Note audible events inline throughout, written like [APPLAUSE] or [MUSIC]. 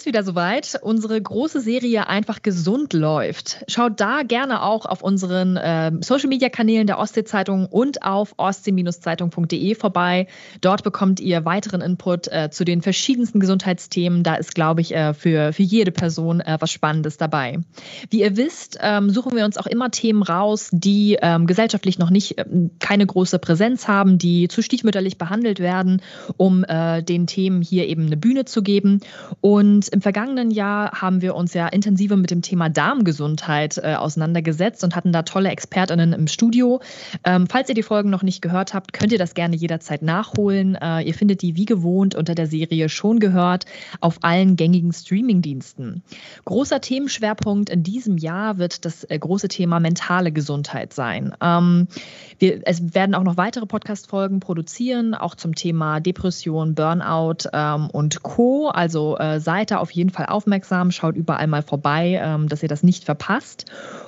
ist wieder soweit. Unsere große Serie Einfach gesund läuft. Schaut da gerne auch auf unseren äh, Social-Media-Kanälen der Ostsee-Zeitung und auf ostsee-zeitung.de vorbei. Dort bekommt ihr weiteren Input äh, zu den verschiedensten Gesundheitsthemen. Da ist, glaube ich, äh, für, für jede Person äh, was Spannendes dabei. Wie ihr wisst, ähm, suchen wir uns auch immer Themen raus, die ähm, gesellschaftlich noch nicht ähm, keine große Präsenz haben, die zu stiefmütterlich behandelt werden, um äh, den Themen hier eben eine Bühne zu geben. Und im vergangenen Jahr haben wir uns ja intensiver mit dem Thema Darmgesundheit äh, auseinandergesetzt und hatten da tolle ExpertInnen im Studio. Ähm, falls ihr die Folgen noch nicht gehört habt, könnt ihr das gerne jederzeit nachholen. Äh, ihr findet die wie gewohnt unter der Serie schon gehört auf allen gängigen Streamingdiensten. Großer Themenschwerpunkt in diesem Jahr wird das äh, große Thema mentale Gesundheit sein. Ähm, wir, es werden auch noch weitere Podcast-Folgen produzieren, auch zum Thema Depression, Burnout ähm, und Co. Also äh, seid da auf jeden Fall aufmerksam, schaut überall mal vorbei, ähm, dass ihr das nicht verpasst.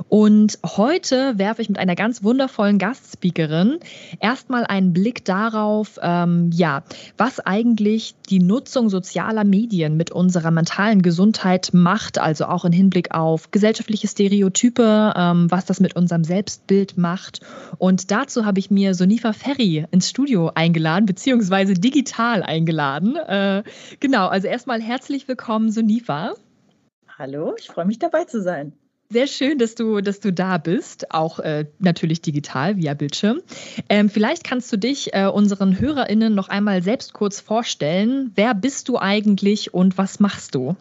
Und heute werfe ich mit einer ganz wundervollen Gastspeakerin erstmal einen Blick darauf, ähm, ja, was eigentlich die Nutzung sozialer Medien mit unserer mentalen Gesundheit macht, also auch im Hinblick auf gesellschaftliche Stereotype, ähm, was das mit unserem Selbstbild macht. Und dazu habe ich mir Sonifa Ferry ins Studio eingeladen, beziehungsweise digital eingeladen. Äh, genau, also erstmal herzlich willkommen, Sonifa. Hallo, ich freue mich dabei zu sein. Sehr schön, dass du, dass du da bist, auch äh, natürlich digital via Bildschirm. Ähm, vielleicht kannst du dich äh, unseren HörerInnen noch einmal selbst kurz vorstellen. Wer bist du eigentlich und was machst du?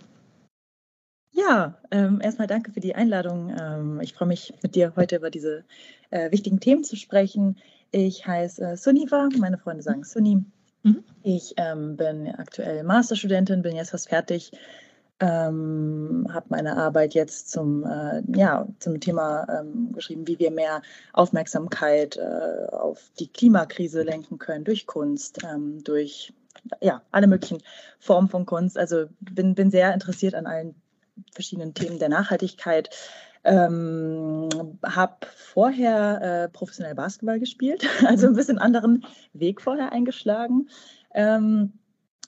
Ja, ähm, erstmal danke für die Einladung. Ähm, ich freue mich, mit dir heute über diese äh, wichtigen Themen zu sprechen. Ich heiße äh, Suniva, meine Freunde sagen Sunny. Mhm. Ich ähm, bin aktuell Masterstudentin, bin jetzt fast fertig ähm, habe meine Arbeit jetzt zum, äh, ja, zum Thema ähm, geschrieben, wie wir mehr Aufmerksamkeit äh, auf die Klimakrise lenken können durch Kunst, ähm, durch ja, alle möglichen Formen von Kunst. Also bin, bin sehr interessiert an allen verschiedenen Themen der Nachhaltigkeit. Ähm, habe vorher äh, professionell Basketball gespielt, [LAUGHS] also ein bisschen anderen Weg vorher eingeschlagen. Ähm,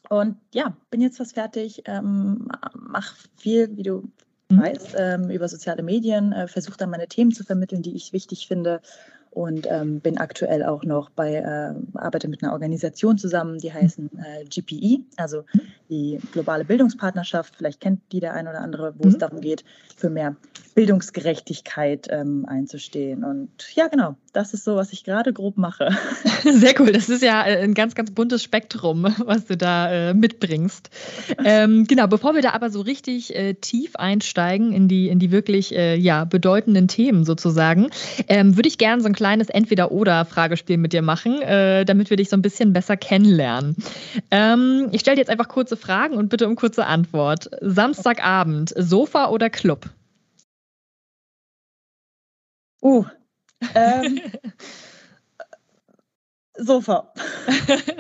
und ja, bin jetzt fast fertig, ähm, mache viel, wie du mhm. weißt, ähm, über soziale Medien, äh, versuche dann meine Themen zu vermitteln, die ich wichtig finde und ähm, bin aktuell auch noch bei, äh, arbeite mit einer Organisation zusammen, die heißen äh, GPE, also die globale Bildungspartnerschaft. Vielleicht kennt die der ein oder andere, wo mhm. es darum geht, für mehr Bildungsgerechtigkeit ähm, einzustehen. Und ja, genau, das ist so, was ich gerade grob mache. [LAUGHS] Sehr cool. Das ist ja äh, ein ganz, ganz buntes Spektrum, was du da äh, mitbringst. Ähm, genau, bevor wir da aber so richtig äh, tief einsteigen in die, in die wirklich äh, ja, bedeutenden Themen sozusagen, ähm, würde ich gerne so ein kleines Entweder-Oder-Fragespiel mit dir machen, äh, damit wir dich so ein bisschen besser kennenlernen. Ähm, ich stelle dir jetzt einfach kurze Fragen und bitte um kurze Antwort. Samstagabend, Sofa oder Club? Uh. Ähm, [LAUGHS] Sofa.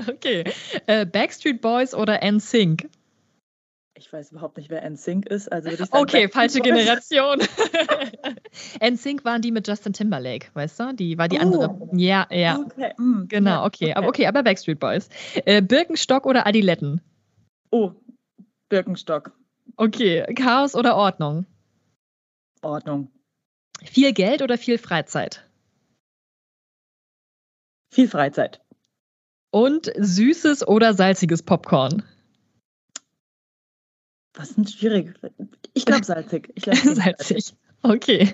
okay. Äh, Backstreet Boys oder NSYNC? Ich weiß überhaupt nicht, wer NSYNC ist. Also sagen, okay, falsche Boys. Generation. [LAUGHS] NSYNC waren die mit Justin Timberlake, weißt du? Die war die oh. andere. Ja, ja. Okay. Mm, genau, ja. okay. okay. Aber okay, aber Backstreet Boys. Äh, Birkenstock oder Adiletten? Oh, Birkenstock. Okay, Chaos oder Ordnung? Ordnung. Viel Geld oder viel Freizeit? Viel Freizeit. Und süßes oder salziges Popcorn? Was sind schwierig? Ich glaube [LAUGHS] salzig. Ich glaub, [LAUGHS] salzig. Okay,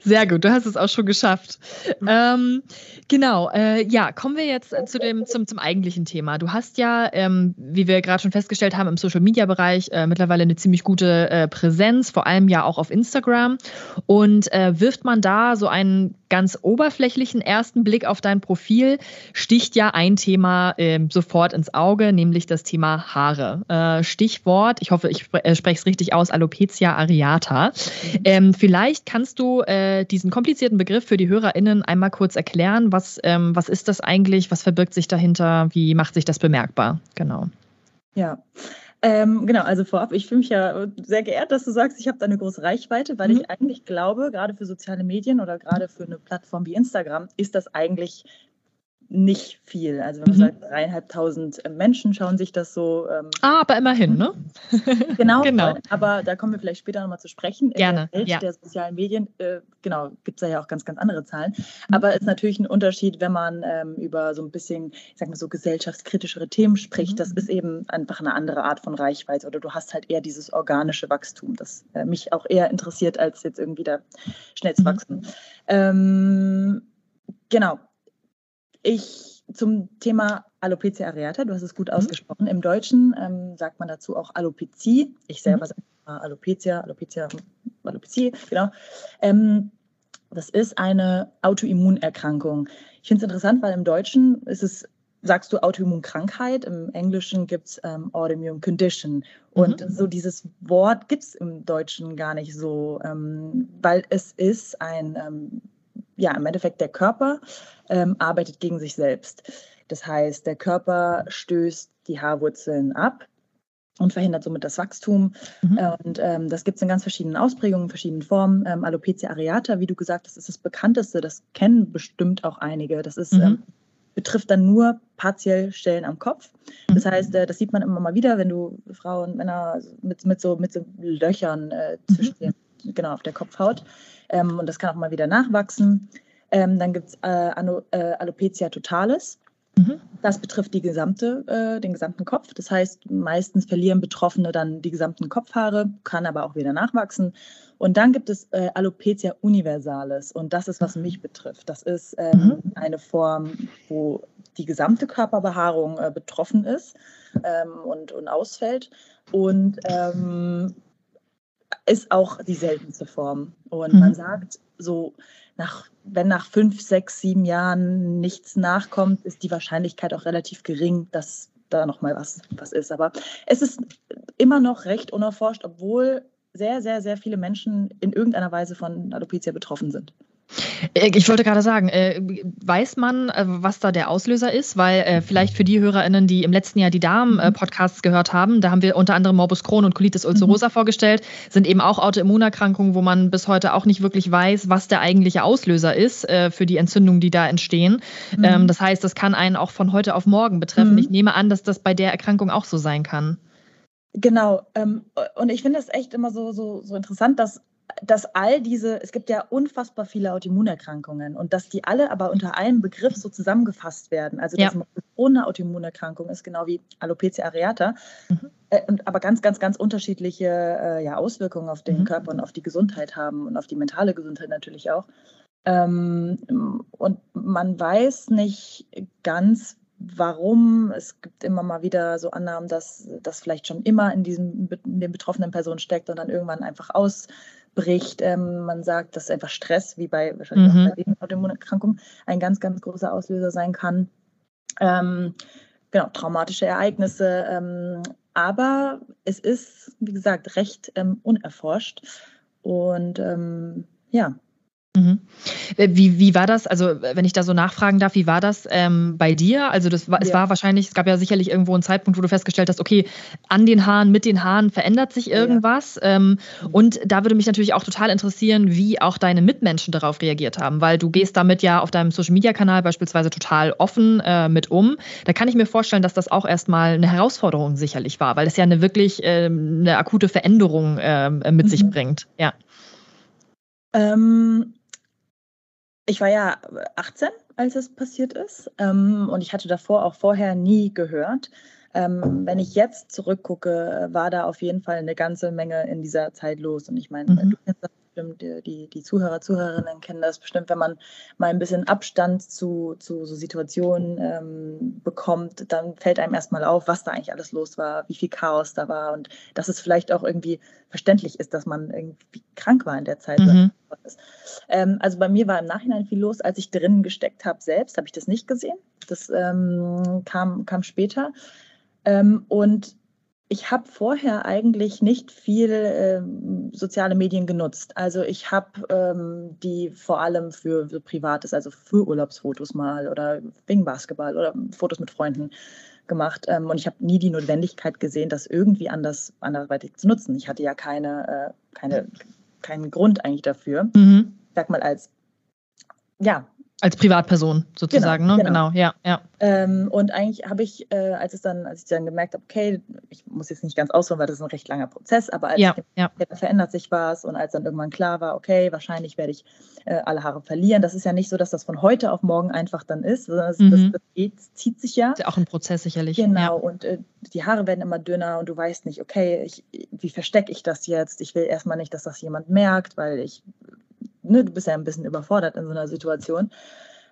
sehr gut. Du hast es auch schon geschafft. Mhm. Ähm, genau, äh, ja, kommen wir jetzt zu dem, zum, zum eigentlichen Thema. Du hast ja, ähm, wie wir gerade schon festgestellt haben, im Social-Media-Bereich äh, mittlerweile eine ziemlich gute äh, Präsenz, vor allem ja auch auf Instagram. Und äh, wirft man da so einen ganz oberflächlichen ersten Blick auf dein Profil, sticht ja ein Thema ähm, sofort ins Auge, nämlich das Thema Haare. Äh, Stichwort, ich hoffe, ich spre äh, spreche es richtig aus, Alopecia areata. Mhm. Ähm, vielleicht Vielleicht kannst du äh, diesen komplizierten Begriff für die HörerInnen einmal kurz erklären. Was, ähm, was ist das eigentlich? Was verbirgt sich dahinter? Wie macht sich das bemerkbar? Genau. Ja. Ähm, genau, also vorab, ich fühle mich ja sehr geehrt, dass du sagst, ich habe da eine große Reichweite, weil mhm. ich eigentlich glaube, gerade für soziale Medien oder gerade für eine Plattform wie Instagram, ist das eigentlich nicht viel. Also wenn man mhm. sagt, dreieinhalbtausend äh, Menschen schauen sich das so. Ähm, ah, aber immerhin, ne? [LAUGHS] genau, genau. Aber da kommen wir vielleicht später nochmal zu sprechen. Gerne. In der Welt ja. der sozialen Medien, äh, genau, gibt es da ja auch ganz, ganz andere Zahlen. Mhm. Aber es ist natürlich ein Unterschied, wenn man ähm, über so ein bisschen, ich sag mal so, gesellschaftskritischere Themen spricht. Mhm. Das ist eben einfach eine andere Art von Reichweite. Oder du hast halt eher dieses organische Wachstum, das äh, mich auch eher interessiert, als jetzt irgendwie da schnell zu mhm. wachsen. Ähm, genau. Ich zum Thema Alopecia areata, du hast es gut mhm. ausgesprochen. Im Deutschen ähm, sagt man dazu auch Alopezie. Ich selber mhm. sage Alopecia, Alopecia, Alopezie, genau. Ähm, das ist eine Autoimmunerkrankung. Ich finde es interessant, weil im Deutschen ist es, sagst du Autoimmunkrankheit, im Englischen gibt es ähm, Autoimmune Condition. Und mhm. so dieses Wort gibt es im Deutschen gar nicht so, ähm, weil es ist ein ähm, ja, im Endeffekt der Körper ähm, arbeitet gegen sich selbst. Das heißt, der Körper stößt die Haarwurzeln ab und verhindert somit das Wachstum. Mhm. Und ähm, das gibt es in ganz verschiedenen Ausprägungen, verschiedenen Formen. Ähm, Alopecia areata, wie du gesagt hast, ist das bekannteste. Das kennen bestimmt auch einige. Das ist, mhm. ähm, betrifft dann nur partiell Stellen am Kopf. Das mhm. heißt, äh, das sieht man immer mal wieder, wenn du Frauen und Männer mit, mit, so, mit so Löchern äh, zwischen mhm. den, genau, auf der Kopfhaut ähm, und das kann auch mal wieder nachwachsen. Ähm, dann gibt es äh, äh, Alopecia totalis. Mhm. Das betrifft die gesamte, äh, den gesamten Kopf. Das heißt, meistens verlieren Betroffene dann die gesamten Kopfhaare, kann aber auch wieder nachwachsen. Und dann gibt es äh, Alopecia universalis. Und das ist, was mhm. mich betrifft. Das ist ähm, mhm. eine Form, wo die gesamte Körperbehaarung äh, betroffen ist ähm, und, und ausfällt. Und ähm, ist auch die seltenste Form. Und mhm. man sagt so, nach, wenn nach fünf, sechs, sieben Jahren nichts nachkommt, ist die Wahrscheinlichkeit auch relativ gering, dass da nochmal was, was ist. Aber es ist immer noch recht unerforscht, obwohl sehr, sehr, sehr viele Menschen in irgendeiner Weise von Alopecia betroffen sind. Äh, ich wollte gerade sagen, äh, weiß man, äh, was da der Auslöser ist? Weil vielleicht für die HörerInnen, die im letzten Jahr die Darm-Podcasts gehört haben, da haben wir unter anderem Morbus Crohn und Colitis ulcerosa mhm. vorgestellt, sind eben auch Autoimmunerkrankungen, wo man bis heute auch nicht wirklich weiß, was der eigentliche Auslöser ist für die Entzündungen, die da entstehen. Mhm. Ähm, das heißt, das kann einen auch von heute auf morgen betreffen. Mhm. Ich nehme an, dass das bei der Erkrankung auch so sein kann. Genau. Ähm, und ich finde es echt immer so, so, so interessant, dass dass all diese, es gibt ja unfassbar viele Autoimmunerkrankungen und dass die alle aber unter einem Begriff so zusammengefasst werden. Also dass ja. ohne Autoimmunerkrankung ist, genau wie Alopecia areata, mhm. äh, aber ganz, ganz, ganz unterschiedliche äh, ja, Auswirkungen auf den mhm. Körper und auf die Gesundheit haben und auf die mentale Gesundheit natürlich auch. Ähm, und man weiß nicht ganz, warum. Es gibt immer mal wieder so Annahmen, dass das vielleicht schon immer in, diesem, in den betroffenen Personen steckt und dann irgendwann einfach aus bricht. Ähm, man sagt, dass einfach Stress, wie bei wahrscheinlich mhm. auch bei Autoimmunerkrankungen, ein ganz, ganz großer Auslöser sein kann. Ähm, genau, traumatische Ereignisse. Ähm, aber es ist, wie gesagt, recht ähm, unerforscht. Und ähm, ja, Mhm. Äh, wie, wie war das, also wenn ich da so nachfragen darf, wie war das ähm, bei dir? Also das war, ja. es war wahrscheinlich, es gab ja sicherlich irgendwo einen Zeitpunkt, wo du festgestellt hast, okay, an den Haaren, mit den Haaren verändert sich irgendwas. Ja. Ähm, und da würde mich natürlich auch total interessieren, wie auch deine Mitmenschen darauf reagiert haben, weil du gehst damit ja auf deinem Social-Media-Kanal beispielsweise total offen äh, mit um. Da kann ich mir vorstellen, dass das auch erstmal eine Herausforderung sicherlich war, weil es ja eine wirklich äh, eine akute Veränderung äh, mit mhm. sich bringt. Ja. Ähm, ich war ja 18, als es passiert ist. Ähm, und ich hatte davor auch vorher nie gehört. Ähm, wenn ich jetzt zurückgucke, war da auf jeden Fall eine ganze Menge in dieser Zeit los. Und ich meine, mhm. du kennst das bestimmt, die, die Zuhörer, Zuhörerinnen kennen das bestimmt, wenn man mal ein bisschen Abstand zu, zu so Situationen ähm, bekommt, dann fällt einem erstmal auf, was da eigentlich alles los war, wie viel Chaos da war und dass es vielleicht auch irgendwie verständlich ist, dass man irgendwie krank war in der Zeit. Mhm. Ähm, also bei mir war im Nachhinein viel los. Als ich drinnen gesteckt habe selbst, habe ich das nicht gesehen. Das ähm, kam, kam später. Ähm, und ich habe vorher eigentlich nicht viel ähm, soziale Medien genutzt. Also ich habe ähm, die vor allem für, für, Privates, also für Urlaubsfotos mal oder wegen Basketball oder Fotos mit Freunden gemacht. Ähm, und ich habe nie die Notwendigkeit gesehen, das irgendwie anders anderweitig zu nutzen. Ich hatte ja keine, äh, keine, keinen Grund eigentlich dafür. Mhm. Sag mal als ja, Als Privatperson sozusagen, genau, ne? Genau, genau ja, ja. Ähm, und eigentlich habe ich, äh, als es dann, als ich dann gemerkt habe, okay, ich muss jetzt nicht ganz ausholen, weil das ist ein recht langer Prozess, aber als ja, ich ja. da verändert sich was und als dann irgendwann klar war, okay, wahrscheinlich werde ich äh, alle Haare verlieren. Das ist ja nicht so, dass das von heute auf morgen einfach dann ist, sondern das, mhm. das, das geht, zieht sich ja. Ist ja auch ein Prozess sicherlich. Genau, ja. und äh, die Haare werden immer dünner und du weißt nicht, okay, ich, wie verstecke ich das jetzt? Ich will erstmal nicht, dass das jemand merkt, weil ich, ne, du bist ja ein bisschen überfordert in so einer Situation.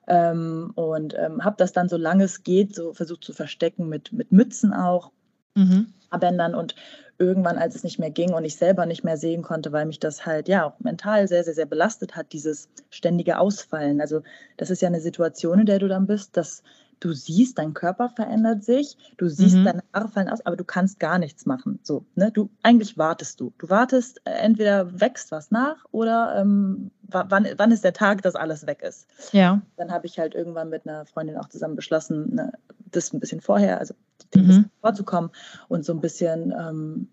Ähm, und ähm, habe das dann, solange es geht, so versucht zu verstecken mit, mit Mützen auch, mhm. Bändern und irgendwann, als es nicht mehr ging und ich selber nicht mehr sehen konnte, weil mich das halt ja auch mental sehr, sehr, sehr belastet hat, dieses ständige Ausfallen. Also das ist ja eine Situation, in der du dann bist, dass du siehst, dein Körper verändert sich, du siehst, mhm. deine Haare fallen aus, aber du kannst gar nichts machen. So, ne? Du eigentlich wartest du. Du wartest, äh, entweder wächst was nach oder ähm, wann, wann ist der Tag, dass alles weg ist. Ja. Dann habe ich halt irgendwann mit einer Freundin auch zusammen beschlossen, ne, das ein bisschen vorher, also dem mhm. vorzukommen und so ein bisschen, ähm,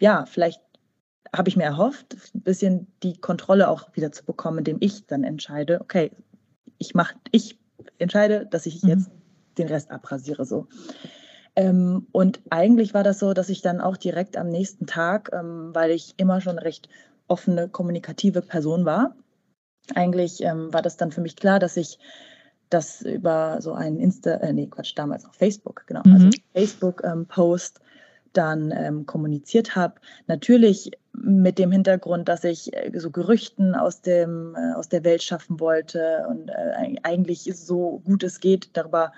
ja, vielleicht habe ich mir erhofft, ein bisschen die Kontrolle auch wieder zu bekommen, indem ich dann entscheide, okay, ich mache, ich entscheide, dass ich mhm. jetzt den Rest abrasiere so. Ähm, und eigentlich war das so, dass ich dann auch direkt am nächsten Tag, ähm, weil ich immer schon recht offene, kommunikative Person war, eigentlich ähm, war das dann für mich klar, dass ich das über so einen Insta, äh, nee, Quatsch, damals noch Facebook, genau, also mhm. also Facebook-Post dann ähm, kommuniziert habe. Natürlich mit dem Hintergrund, dass ich äh, so Gerüchten aus, dem, äh, aus der Welt schaffen wollte und äh, eigentlich so gut es geht darüber,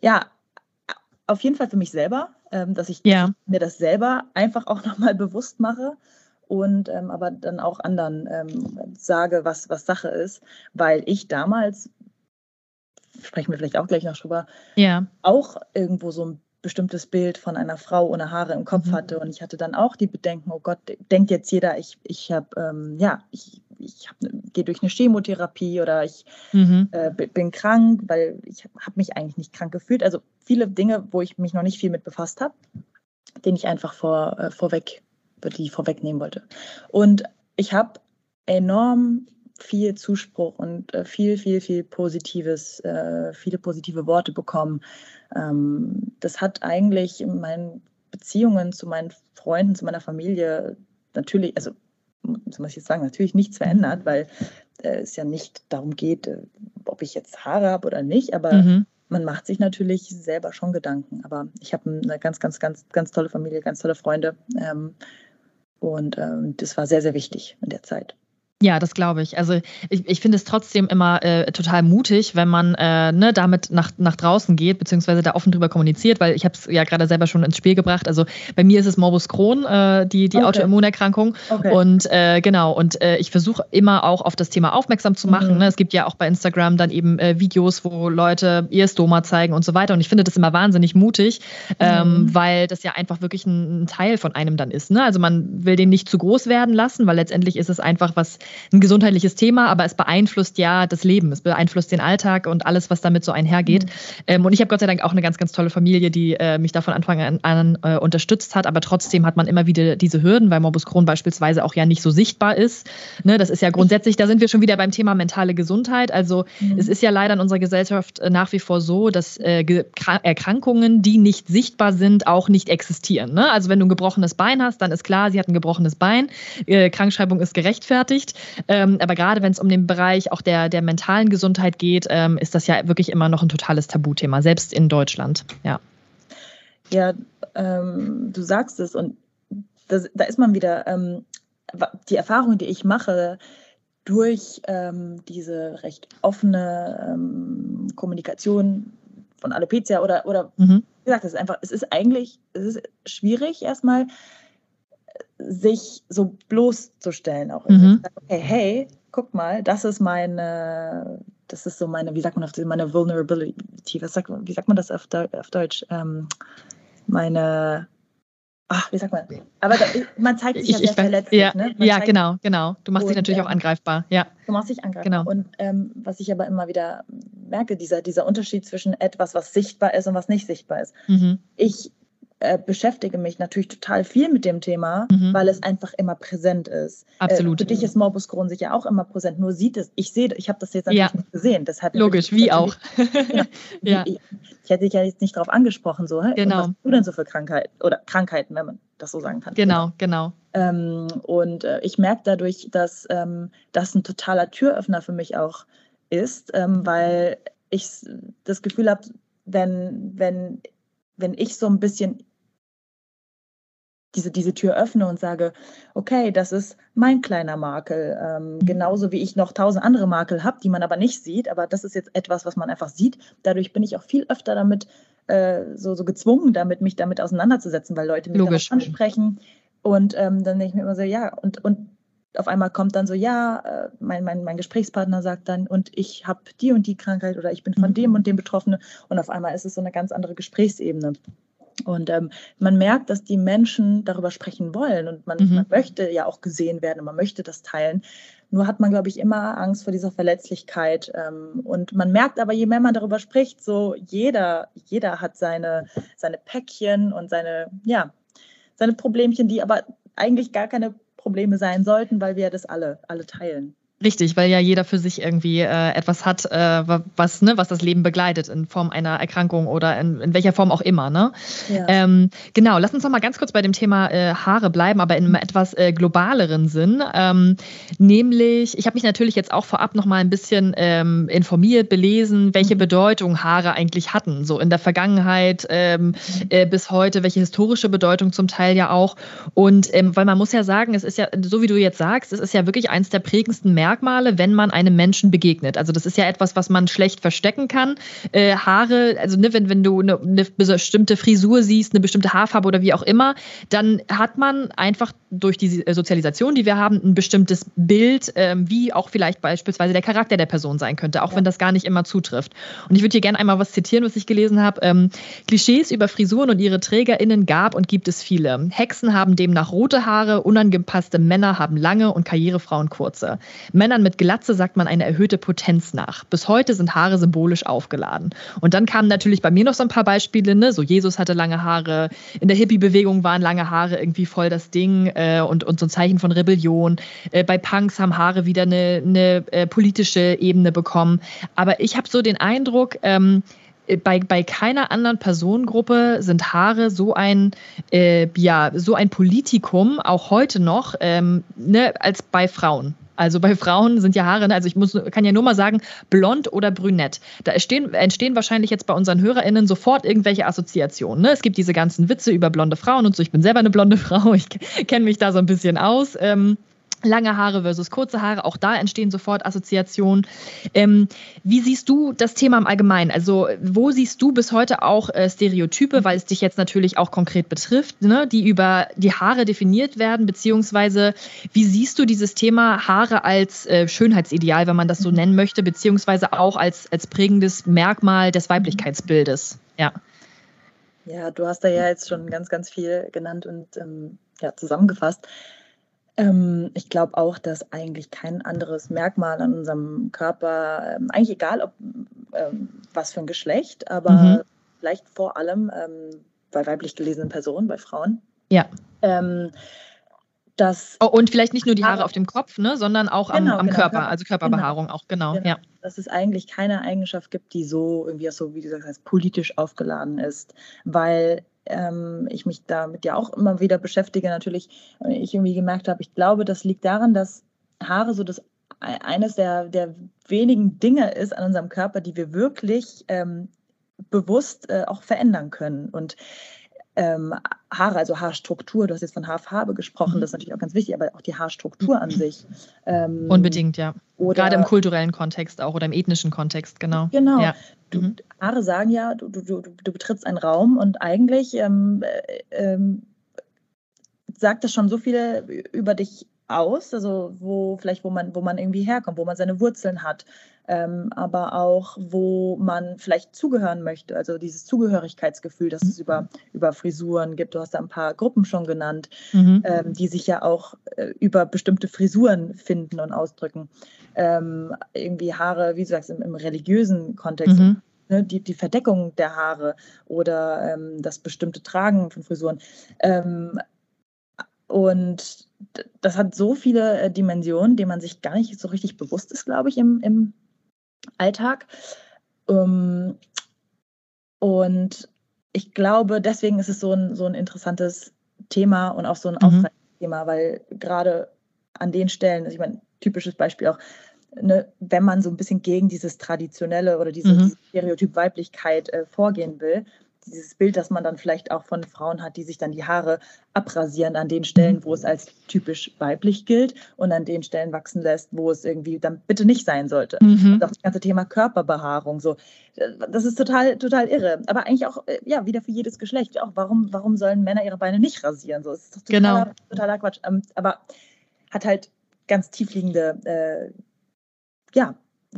ja, auf jeden Fall für mich selber, ähm, dass ich ja. mir das selber einfach auch [LAUGHS] nochmal bewusst mache und ähm, aber dann auch anderen ähm, sage, was, was Sache ist, weil ich damals, sprechen wir vielleicht auch gleich noch drüber, ja. auch irgendwo so ein bestimmtes Bild von einer Frau ohne Haare im Kopf mhm. hatte. Und ich hatte dann auch die Bedenken, oh Gott, denkt jetzt jeder, ich, ich habe, ähm, ja, ich, ich gehe durch eine Chemotherapie oder ich mhm. äh, bin krank, weil ich habe mich eigentlich nicht krank gefühlt. Also viele Dinge, wo ich mich noch nicht viel mit befasst habe, den ich einfach vor, äh, vorweg, die vorwegnehmen wollte. Und ich habe enorm viel Zuspruch und äh, viel, viel, viel Positives, äh, viele positive Worte bekommen. Ähm, das hat eigentlich in meinen Beziehungen zu meinen Freunden, zu meiner Familie natürlich, also so muss ich jetzt sagen, natürlich nichts verändert, weil äh, es ja nicht darum geht, ob ich jetzt Haare habe oder nicht, aber mhm. man macht sich natürlich selber schon Gedanken. Aber ich habe eine ganz, ganz, ganz, ganz tolle Familie, ganz tolle Freunde. Und ähm, das war sehr, sehr wichtig in der Zeit. Ja, das glaube ich. Also ich, ich finde es trotzdem immer äh, total mutig, wenn man äh, ne, damit nach, nach draußen geht, beziehungsweise da offen drüber kommuniziert, weil ich habe es ja gerade selber schon ins Spiel gebracht. Also bei mir ist es Morbus Crohn, äh, die, die okay. Autoimmunerkrankung. Okay. Und äh, genau, und äh, ich versuche immer auch auf das Thema aufmerksam zu machen. Mhm. Ne? Es gibt ja auch bei Instagram dann eben äh, Videos, wo Leute ihr Stoma zeigen und so weiter. Und ich finde das immer wahnsinnig mutig, ähm, mhm. weil das ja einfach wirklich ein, ein, Teil von einem dann ist. Ne? Also man will den nicht zu groß werden lassen, weil letztendlich ist es einfach was ein gesundheitliches Thema, aber es beeinflusst ja das Leben, es beeinflusst den Alltag und alles, was damit so einhergeht. Mhm. Ähm, und ich habe Gott sei Dank auch eine ganz, ganz tolle Familie, die äh, mich da von Anfang an, an äh, unterstützt hat, aber trotzdem hat man immer wieder diese Hürden, weil Morbus Crohn beispielsweise auch ja nicht so sichtbar ist. Ne, das ist ja grundsätzlich, da sind wir schon wieder beim Thema mentale Gesundheit. Also mhm. es ist ja leider in unserer Gesellschaft äh, nach wie vor so, dass äh, Erkrankungen, die nicht sichtbar sind, auch nicht existieren. Ne? Also wenn du ein gebrochenes Bein hast, dann ist klar, sie hat ein gebrochenes Bein. Äh, Krankschreibung ist gerechtfertigt. Ähm, aber gerade wenn es um den Bereich auch der, der mentalen Gesundheit geht, ähm, ist das ja wirklich immer noch ein totales Tabuthema, selbst in Deutschland. Ja, ja ähm, du sagst es und das, da ist man wieder, ähm, die Erfahrung, die ich mache, durch ähm, diese recht offene ähm, Kommunikation von Alopecia oder, oder mhm. wie gesagt, es ist einfach, es ist eigentlich, es ist schwierig erstmal, sich so bloßzustellen auch. Mhm. Okay, hey, guck mal, das ist meine, das ist so meine, wie sagt man auf meine Vulnerability, was sagt, wie sagt man das auf, auf Deutsch? Ähm, meine, ach, wie sagt man? Aber da, man zeigt sich ich, ja sehr verletzlich. Ja, ne? ja genau, genau. Du machst dich natürlich ähm, auch angreifbar. Ja. Du machst dich angreifbar. Genau. Und ähm, was ich aber immer wieder merke, dieser, dieser Unterschied zwischen etwas, was sichtbar ist und was nicht sichtbar ist. Mhm. Ich äh, beschäftige mich natürlich total viel mit dem Thema, mhm. weil es einfach immer präsent ist. Absolut. Äh, für dich ist Morbus Crohn sicher auch immer präsent, nur sieht es, ich sehe, ich habe das jetzt natürlich ja. nicht gesehen. Deshalb Logisch, wie auch. [LAUGHS] ja. ja. Ich, ich, hätte dich ja jetzt nicht darauf angesprochen, so, genau. was hast du denn so für Krankheiten oder Krankheiten, wenn man das so sagen kann. Genau, genau. Ähm, und äh, ich merke dadurch, dass ähm, das ein totaler Türöffner für mich auch ist, ähm, weil ich das Gefühl habe, wenn, wenn, wenn ich so ein bisschen diese, diese Tür öffne und sage, okay, das ist mein kleiner Makel, ähm, mhm. genauso wie ich noch tausend andere Makel habe, die man aber nicht sieht, aber das ist jetzt etwas, was man einfach sieht. Dadurch bin ich auch viel öfter damit äh, so, so gezwungen, damit mich damit auseinanderzusetzen, weil Leute mich Logisch. ansprechen. Und ähm, dann denke ich mir immer so, ja, und, und auf einmal kommt dann so, ja, äh, mein, mein, mein Gesprächspartner sagt dann, und ich habe die und die Krankheit oder ich bin von mhm. dem und dem Betroffene. Und auf einmal ist es so eine ganz andere Gesprächsebene. Und ähm, man merkt, dass die Menschen darüber sprechen wollen und man, mhm. man, möchte ja auch gesehen werden und man möchte das teilen. Nur hat man, glaube ich, immer Angst vor dieser Verletzlichkeit. Ähm, und man merkt aber, je mehr man darüber spricht, so jeder, jeder hat seine, seine Päckchen und seine, ja, seine Problemchen, die aber eigentlich gar keine Probleme sein sollten, weil wir das alle, alle teilen. Richtig, weil ja jeder für sich irgendwie äh, etwas hat, äh, was, ne, was das Leben begleitet in Form einer Erkrankung oder in, in welcher Form auch immer. Ne? Ja. Ähm, genau, lass uns noch mal ganz kurz bei dem Thema äh, Haare bleiben, aber in einem etwas äh, globaleren Sinn. Ähm, nämlich, ich habe mich natürlich jetzt auch vorab noch mal ein bisschen ähm, informiert, belesen, welche mhm. Bedeutung Haare eigentlich hatten, so in der Vergangenheit ähm, mhm. äh, bis heute, welche historische Bedeutung zum Teil ja auch. Und ähm, weil man muss ja sagen, es ist ja, so wie du jetzt sagst, es ist ja wirklich eins der prägendsten Merkmale Merkmale, wenn man einem Menschen begegnet. Also das ist ja etwas, was man schlecht verstecken kann. Äh, Haare, also ne, wenn, wenn du eine, eine bestimmte Frisur siehst, eine bestimmte Haarfarbe oder wie auch immer, dann hat man einfach durch die Sozialisation, die wir haben, ein bestimmtes Bild, ähm, wie auch vielleicht beispielsweise der Charakter der Person sein könnte, auch ja. wenn das gar nicht immer zutrifft. Und ich würde hier gerne einmal was zitieren, was ich gelesen habe. Ähm, Klischees über Frisuren und ihre TrägerInnen gab und gibt es viele. Hexen haben demnach rote Haare, unangepasste Männer haben lange und Karrierefrauen kurze. Männern mit Glatze sagt man eine erhöhte Potenz nach. Bis heute sind Haare symbolisch aufgeladen. Und dann kamen natürlich bei mir noch so ein paar Beispiele, ne? so Jesus hatte lange Haare, in der Hippie-Bewegung waren lange Haare irgendwie voll das Ding äh, und, und so ein Zeichen von Rebellion. Äh, bei Punks haben Haare wieder eine, eine äh, politische Ebene bekommen. Aber ich habe so den Eindruck, ähm, bei, bei keiner anderen Personengruppe sind Haare so ein, äh, ja, so ein Politikum, auch heute noch, ähm, ne, als bei Frauen. Also bei Frauen sind ja Haare, ne, also ich muss, kann ja nur mal sagen, blond oder brünett. Da entstehen, entstehen wahrscheinlich jetzt bei unseren HörerInnen sofort irgendwelche Assoziationen. Ne? Es gibt diese ganzen Witze über blonde Frauen und so. Ich bin selber eine blonde [LAUGHS] Frau, ich kenne mich da so ein bisschen aus. Ähm, Lange Haare versus kurze Haare, auch da entstehen sofort Assoziationen. Ähm, wie siehst du das Thema im Allgemeinen? Also, wo siehst du bis heute auch äh, Stereotype, weil es dich jetzt natürlich auch konkret betrifft, ne, die über die Haare definiert werden? Beziehungsweise, wie siehst du dieses Thema Haare als äh, Schönheitsideal, wenn man das so mhm. nennen möchte, beziehungsweise auch als, als prägendes Merkmal des Weiblichkeitsbildes? Ja. Ja, du hast da ja jetzt schon ganz, ganz viel genannt und ähm, ja, zusammengefasst. Ähm, ich glaube auch, dass eigentlich kein anderes Merkmal an unserem Körper, ähm, eigentlich egal, ob ähm, was für ein Geschlecht, aber mhm. vielleicht vor allem bei weiblich gelesenen Personen, bei Frauen. Ja. Ähm, das oh, und vielleicht nicht nur die Haare auf dem Kopf, ne, sondern auch genau, am, am genau, Körper, Körper, also Körperbehaarung genau. auch, genau, genau. Ja. Dass es eigentlich keine Eigenschaft gibt, die so irgendwie so, wie du sagst, politisch aufgeladen ist, weil ähm, ich mich damit ja auch immer wieder beschäftige, natürlich, ich irgendwie gemerkt habe, ich glaube, das liegt daran, dass Haare so das eines der, der wenigen Dinge ist an unserem Körper, die wir wirklich ähm, bewusst äh, auch verändern können. Und ähm, Haare, also Haarstruktur, du hast jetzt von Haarfarbe gesprochen, mhm. das ist natürlich auch ganz wichtig, aber auch die Haarstruktur an sich. Ähm, Unbedingt, ja. Oder, Gerade im kulturellen Kontext auch oder im ethnischen Kontext, genau. Genau. Ja. Du, mhm. Haare sagen ja, du, du, du, du, betrittst einen Raum und eigentlich ähm, äh, ähm, sagt das schon so viel über dich aus, also wo vielleicht, wo man, wo man irgendwie herkommt, wo man seine Wurzeln hat, ähm, aber auch, wo man vielleicht zugehören möchte, also dieses Zugehörigkeitsgefühl, das es über, über Frisuren gibt. Du hast da ein paar Gruppen schon genannt, mhm. ähm, die sich ja auch äh, über bestimmte Frisuren finden und ausdrücken. Ähm, irgendwie Haare, wie du sagst, im, im religiösen Kontext. Mhm ne, die, die Verdeckung der Haare oder ähm, das bestimmte Tragen von Frisuren. Ähm, und das hat so viele äh, Dimensionen, denen man sich gar nicht so richtig bewusst ist, glaube ich, im, im Alltag. Ähm, und ich glaube, deswegen ist es so ein, so ein interessantes Thema und auch so ein mhm. aufregendes Thema, weil gerade an den Stellen, also ich meine, typisches Beispiel auch, ne, wenn man so ein bisschen gegen dieses Traditionelle oder diese, mhm. Stereotyp Weiblichkeit äh, vorgehen will, dieses Bild, das man dann vielleicht auch von Frauen hat, die sich dann die Haare abrasieren an den Stellen, wo es als typisch weiblich gilt und an den Stellen wachsen lässt, wo es irgendwie dann bitte nicht sein sollte. Mhm. Und auch das ganze Thema Körperbehaarung, so, das ist total, total irre. Aber eigentlich auch, äh, ja, wieder für jedes Geschlecht. Auch warum, warum sollen Männer ihre Beine nicht rasieren? So, das ist totaler, genau. totaler Quatsch. Ähm, aber hat halt ganz tiefliegende, äh, ja,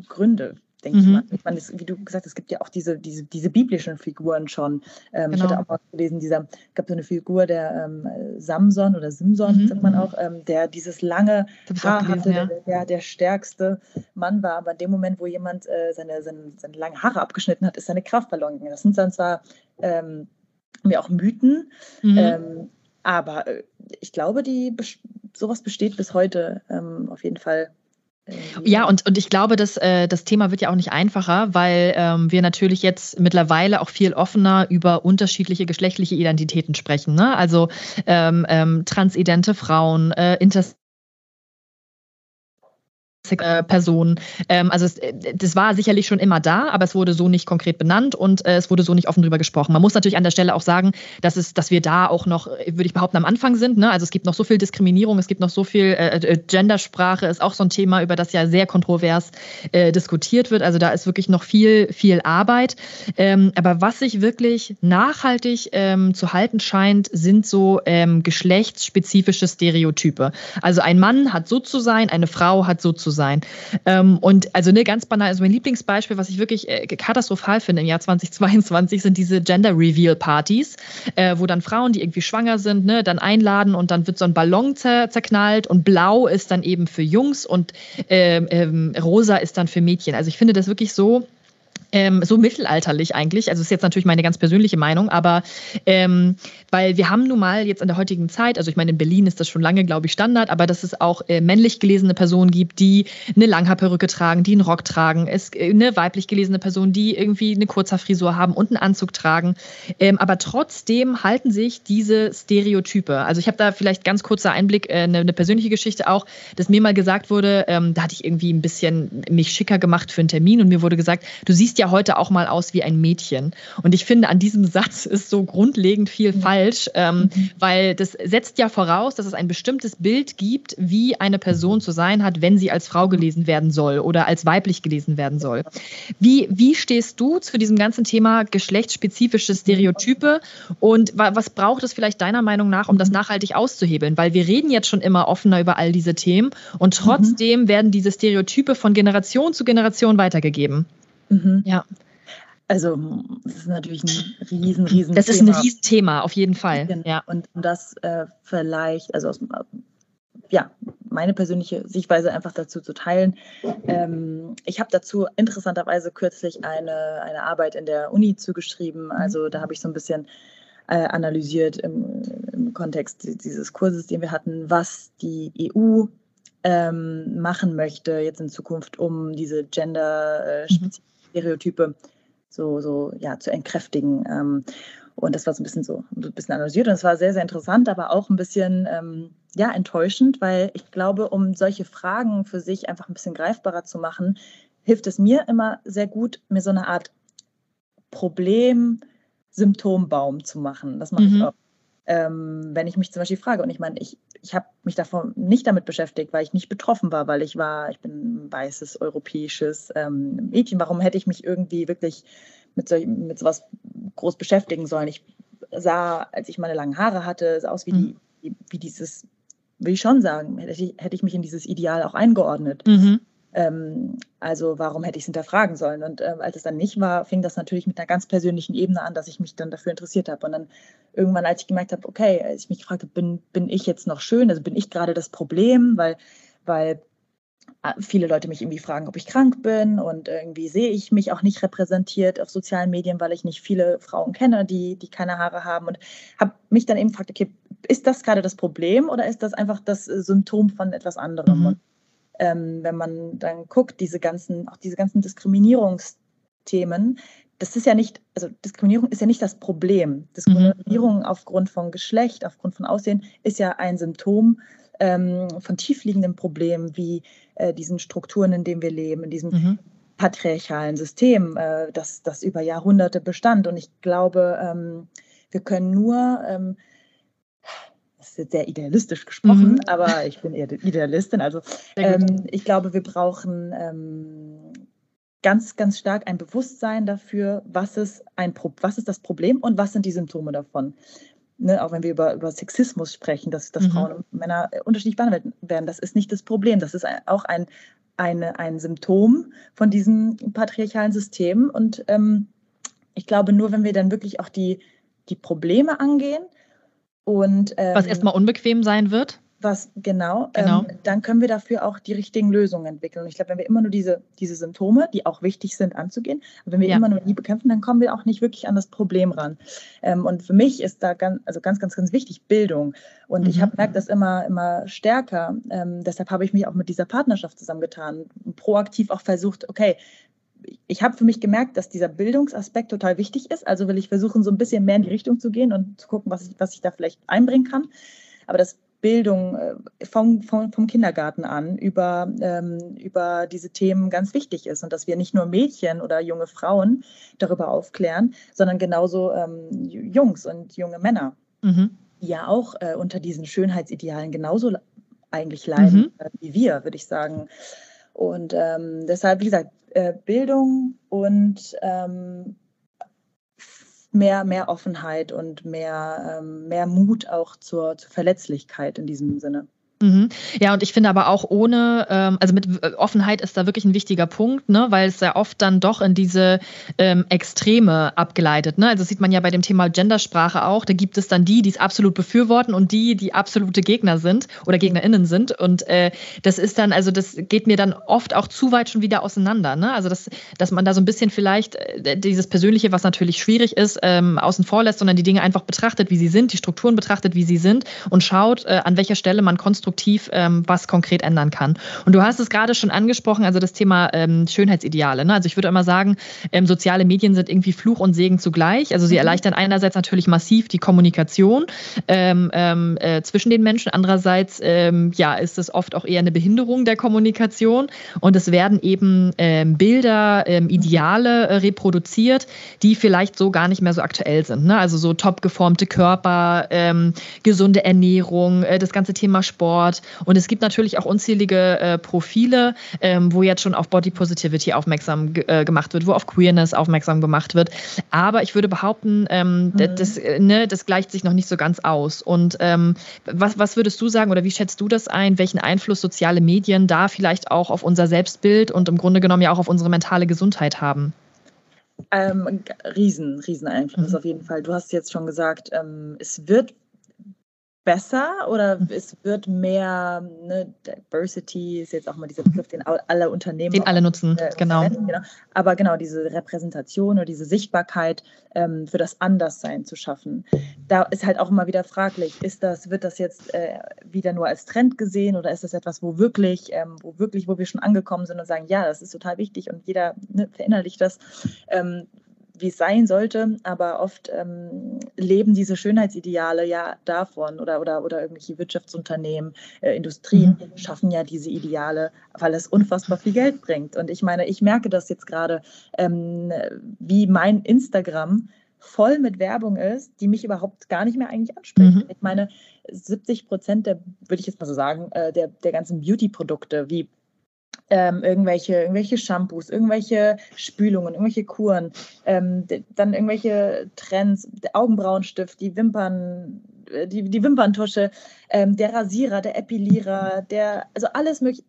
Gründe, denke mhm. ich mal. Ich meine, das, wie du gesagt hast, es gibt ja auch diese, diese, diese biblischen Figuren schon. Ähm, genau. Ich hatte genau. auch mal gelesen, dieser, gab so eine Figur, der ähm, Samson oder Simson, mhm. sagt man auch, ähm, der dieses lange Haar gelesen, hatte, ja. der, der, der, stärkste Mann war. Aber in dem Moment, wo jemand äh, seine, seine, seine langen Haare abgeschnitten hat, ist seine Kraft verloren gegangen. Das sind dann zwar ähm, mir auch Mythen, mhm. Ähm, aber äh, ich glaube, die sowas besteht bis heute ähm, auf jeden Fall ja, und, und ich glaube, dass, äh, das Thema wird ja auch nicht einfacher, weil ähm, wir natürlich jetzt mittlerweile auch viel offener über unterschiedliche geschlechtliche Identitäten sprechen. Ne? Also ähm, ähm, transidente Frauen, äh, Inter äh, Personen. Ähm, also es, äh, das war sicherlich schon immer da, aber es wurde so nicht konkret benannt und äh, es wurde so nicht offen drüber gesprochen. Man muss natürlich an der Stelle auch sagen, dass, es, dass wir da auch noch, äh, würde ich behaupten, am Anfang sind. Ne? Also es gibt noch so viel Diskriminierung, es gibt noch so viel äh, Gendersprache, ist auch so ein Thema, über das ja sehr kontrovers äh, diskutiert wird. Also da ist wirklich noch viel, viel Arbeit. Ähm, aber was sich wirklich nachhaltig ähm, zu halten scheint, sind so ähm, geschlechtsspezifische Stereotype. Also ein Mann hat so zu sein, eine Frau hat so zu sein. Ähm, und also ne, ganz banal, also mein Lieblingsbeispiel, was ich wirklich äh, katastrophal finde im Jahr 2022, sind diese Gender Reveal Partys, äh, wo dann Frauen, die irgendwie schwanger sind, ne, dann einladen und dann wird so ein Ballon zer zerknallt und blau ist dann eben für Jungs und ähm, ähm, rosa ist dann für Mädchen. Also ich finde das wirklich so ähm, so mittelalterlich eigentlich. Also ist jetzt natürlich meine ganz persönliche Meinung, aber ähm, weil wir haben nun mal jetzt in der heutigen Zeit, also ich meine, in Berlin ist das schon lange, glaube ich, Standard, aber dass es auch äh, männlich gelesene Personen gibt, die eine Langhaarperücke tragen, die einen Rock tragen, es äh, eine weiblich gelesene Person, die irgendwie eine Kurzhaarfrisur haben und einen Anzug tragen. Ähm, aber trotzdem halten sich diese Stereotype. Also ich habe da vielleicht ganz kurzer Einblick, äh, eine, eine, persönliche Geschichte auch, dass mir mal gesagt wurde, ähm, da hatte ich irgendwie ein bisschen mich schicker gemacht für einen Termin und mir wurde gesagt, du siehst ja ja heute auch mal aus wie ein Mädchen. Und ich finde, an diesem Satz ist so grundlegend viel falsch, ähm, mhm. weil das setzt ja voraus, dass es ein bestimmtes Bild gibt, wie eine Person zu sein hat, wenn sie als Frau gelesen werden soll oder als weiblich gelesen werden soll. Wie, wie stehst du zu diesem ganzen Thema geschlechtsspezifische Stereotype und was braucht es vielleicht deiner Meinung nach, um das mhm. nachhaltig auszuhebeln? Weil wir reden jetzt schon immer offener über all diese Themen und mhm. trotzdem mhm. werden diese Stereotype von Generation zu Generation weitergegeben. Mhm. Ja. Also, das ist natürlich ein riesen, riesen Das ist ein Riesenthema, auf jeden Fall. Genau. Ja. Und das äh, vielleicht, also aus, ja, meine persönliche Sichtweise einfach dazu zu teilen. Ähm, ich habe dazu interessanterweise kürzlich eine, eine Arbeit in der Uni zugeschrieben. Mhm. Also da habe ich so ein bisschen äh, analysiert im, im, Kontext dieses Kurses, den wir hatten, was die EU ähm, machen möchte jetzt in Zukunft, um diese gender äh, mhm. Stereotype so, so ja, zu entkräftigen. Ähm, und das war so ein bisschen so ein bisschen analysiert und es war sehr, sehr interessant, aber auch ein bisschen ähm, ja, enttäuschend, weil ich glaube, um solche Fragen für sich einfach ein bisschen greifbarer zu machen, hilft es mir immer sehr gut, mir so eine Art Problem-Symptombaum zu machen. Das mache mhm. ich auch ähm, wenn ich mich zum Beispiel frage, und ich meine, ich, ich habe mich davon nicht damit beschäftigt, weil ich nicht betroffen war, weil ich war, ich bin ein weißes, europäisches ähm, Mädchen. Warum hätte ich mich irgendwie wirklich mit, so, mit sowas groß beschäftigen sollen? Ich sah, als ich meine langen Haare hatte, sah aus wie, mhm. die, wie dieses, will ich schon sagen, hätte ich, hätte ich mich in dieses Ideal auch eingeordnet. Mhm. Ähm, also warum hätte ich es hinterfragen sollen? Und äh, als es dann nicht war, fing das natürlich mit einer ganz persönlichen Ebene an, dass ich mich dann dafür interessiert habe. Und dann irgendwann, als ich gemerkt habe, okay, als ich mich gefragt habe, bin, bin ich jetzt noch schön? Also bin ich gerade das Problem? Weil, weil viele Leute mich irgendwie fragen, ob ich krank bin und irgendwie sehe ich mich auch nicht repräsentiert auf sozialen Medien, weil ich nicht viele Frauen kenne, die, die keine Haare haben und habe mich dann eben gefragt, okay, ist das gerade das Problem oder ist das einfach das Symptom von etwas anderem? Mhm. Ähm, wenn man dann guckt, diese ganzen, auch diese ganzen Diskriminierungsthemen, das ist ja nicht, also Diskriminierung ist ja nicht das Problem. Diskriminierung mhm. aufgrund von Geschlecht, aufgrund von Aussehen ist ja ein Symptom ähm, von tiefliegenden Problemen wie äh, diesen Strukturen, in denen wir leben, in diesem mhm. patriarchalen System, äh, das, das über Jahrhunderte bestand. Und ich glaube, ähm, wir können nur, ähm, das ist jetzt sehr idealistisch gesprochen, mhm. aber ich bin eher Idealistin, also [LAUGHS] ähm, ich glaube, wir brauchen ähm, ganz, ganz stark ein Bewusstsein dafür, was ist, ein Pro was ist das Problem und was sind die Symptome davon ne, auch wenn wir über, über Sexismus sprechen, dass, dass mhm. Frauen und Männer unterschiedlich behandelt werden, das ist nicht das Problem. Das ist auch ein, eine, ein Symptom von diesem patriarchalen System. Und ähm, ich glaube, nur wenn wir dann wirklich auch die, die Probleme angehen und. Ähm, Was erstmal unbequem sein wird? was genau, genau. Ähm, dann können wir dafür auch die richtigen Lösungen entwickeln. Und ich glaube, wenn wir immer nur diese, diese Symptome, die auch wichtig sind anzugehen, wenn wir ja. immer nur die bekämpfen, dann kommen wir auch nicht wirklich an das Problem ran. Ähm, und für mich ist da ganz, also ganz, ganz, ganz wichtig Bildung. Und mhm. ich habe merkt das immer, immer stärker. Ähm, deshalb habe ich mich auch mit dieser Partnerschaft zusammengetan, proaktiv auch versucht, okay, ich habe für mich gemerkt, dass dieser Bildungsaspekt total wichtig ist. Also will ich versuchen, so ein bisschen mehr in die Richtung zu gehen und zu gucken, was ich, was ich da vielleicht einbringen kann. Aber das Bildung äh, vom, vom, vom Kindergarten an über, ähm, über diese Themen ganz wichtig ist und dass wir nicht nur Mädchen oder junge Frauen darüber aufklären, sondern genauso ähm, Jungs und junge Männer, mhm. die ja auch äh, unter diesen Schönheitsidealen genauso eigentlich leiden mhm. äh, wie wir, würde ich sagen. Und ähm, deshalb, wie gesagt, äh, Bildung und ähm, mehr, mehr Offenheit und mehr, ähm, mehr Mut auch zur, zur Verletzlichkeit in diesem Sinne. Mhm. Ja, und ich finde aber auch ohne, ähm, also mit äh, Offenheit ist da wirklich ein wichtiger Punkt, ne, weil es ja oft dann doch in diese ähm, Extreme abgeleitet. Ne? Also das sieht man ja bei dem Thema Gendersprache auch. Da gibt es dann die, die es absolut befürworten und die, die absolute Gegner sind oder GegnerInnen sind. Und äh, das ist dann, also das geht mir dann oft auch zu weit schon wieder auseinander. Ne? Also dass, dass man da so ein bisschen vielleicht äh, dieses Persönliche, was natürlich schwierig ist, ähm, außen vor lässt, sondern die Dinge einfach betrachtet, wie sie sind, die Strukturen betrachtet, wie sie sind und schaut, äh, an welcher Stelle man konstruktiv konstruktiv ähm, was konkret ändern kann. Und du hast es gerade schon angesprochen, also das Thema ähm, Schönheitsideale. Ne? Also ich würde immer sagen, ähm, soziale Medien sind irgendwie Fluch und Segen zugleich. Also sie mhm. erleichtern einerseits natürlich massiv die Kommunikation ähm, ähm, äh, zwischen den Menschen, andererseits ähm, ja, ist es oft auch eher eine Behinderung der Kommunikation und es werden eben Bilder, Ideale äh, reproduziert, die vielleicht so gar nicht mehr so aktuell sind. Ne? Also so top geformte Körper, gesunde Ernährung, äh, das ganze Thema Sport, Sport. Und es gibt natürlich auch unzählige äh, Profile, ähm, wo jetzt schon auf Body Positivity aufmerksam äh, gemacht wird, wo auf Queerness aufmerksam gemacht wird. Aber ich würde behaupten, ähm, mhm. das, äh, ne, das gleicht sich noch nicht so ganz aus. Und ähm, was, was würdest du sagen oder wie schätzt du das ein, welchen Einfluss soziale Medien da vielleicht auch auf unser Selbstbild und im Grunde genommen ja auch auf unsere mentale Gesundheit haben? Ähm, riesen, riesen Einfluss mhm. auf jeden Fall. Du hast jetzt schon gesagt, ähm, es wird besser oder es wird mehr, ne, Diversity ist jetzt auch mal dieser Begriff, den alle Unternehmen. Den alle nutzen, äh, genau. genau. Aber genau, diese Repräsentation oder diese Sichtbarkeit ähm, für das Anderssein zu schaffen. Da ist halt auch immer wieder fraglich, ist das, wird das jetzt äh, wieder nur als Trend gesehen oder ist das etwas, wo wirklich, ähm, wo wirklich, wo wir schon angekommen sind und sagen, ja, das ist total wichtig und jeder ne, verinnerlicht das. Ähm, wie es sein sollte, aber oft ähm, leben diese Schönheitsideale ja davon oder, oder, oder irgendwelche Wirtschaftsunternehmen, äh, Industrien mhm. schaffen ja diese Ideale, weil es unfassbar viel Geld bringt. Und ich meine, ich merke das jetzt gerade, ähm, wie mein Instagram voll mit Werbung ist, die mich überhaupt gar nicht mehr eigentlich anspricht. Mhm. Ich meine, 70 Prozent der, würde ich jetzt mal so sagen, äh, der, der ganzen Beauty-Produkte wie ähm, irgendwelche, irgendwelche Shampoos, irgendwelche Spülungen, irgendwelche Kuren, ähm, dann irgendwelche Trends, der Augenbrauenstift, die Wimpern, äh, die, die Wimperntusche, ähm, der Rasierer, der Epilierer, der, also alles mögliche,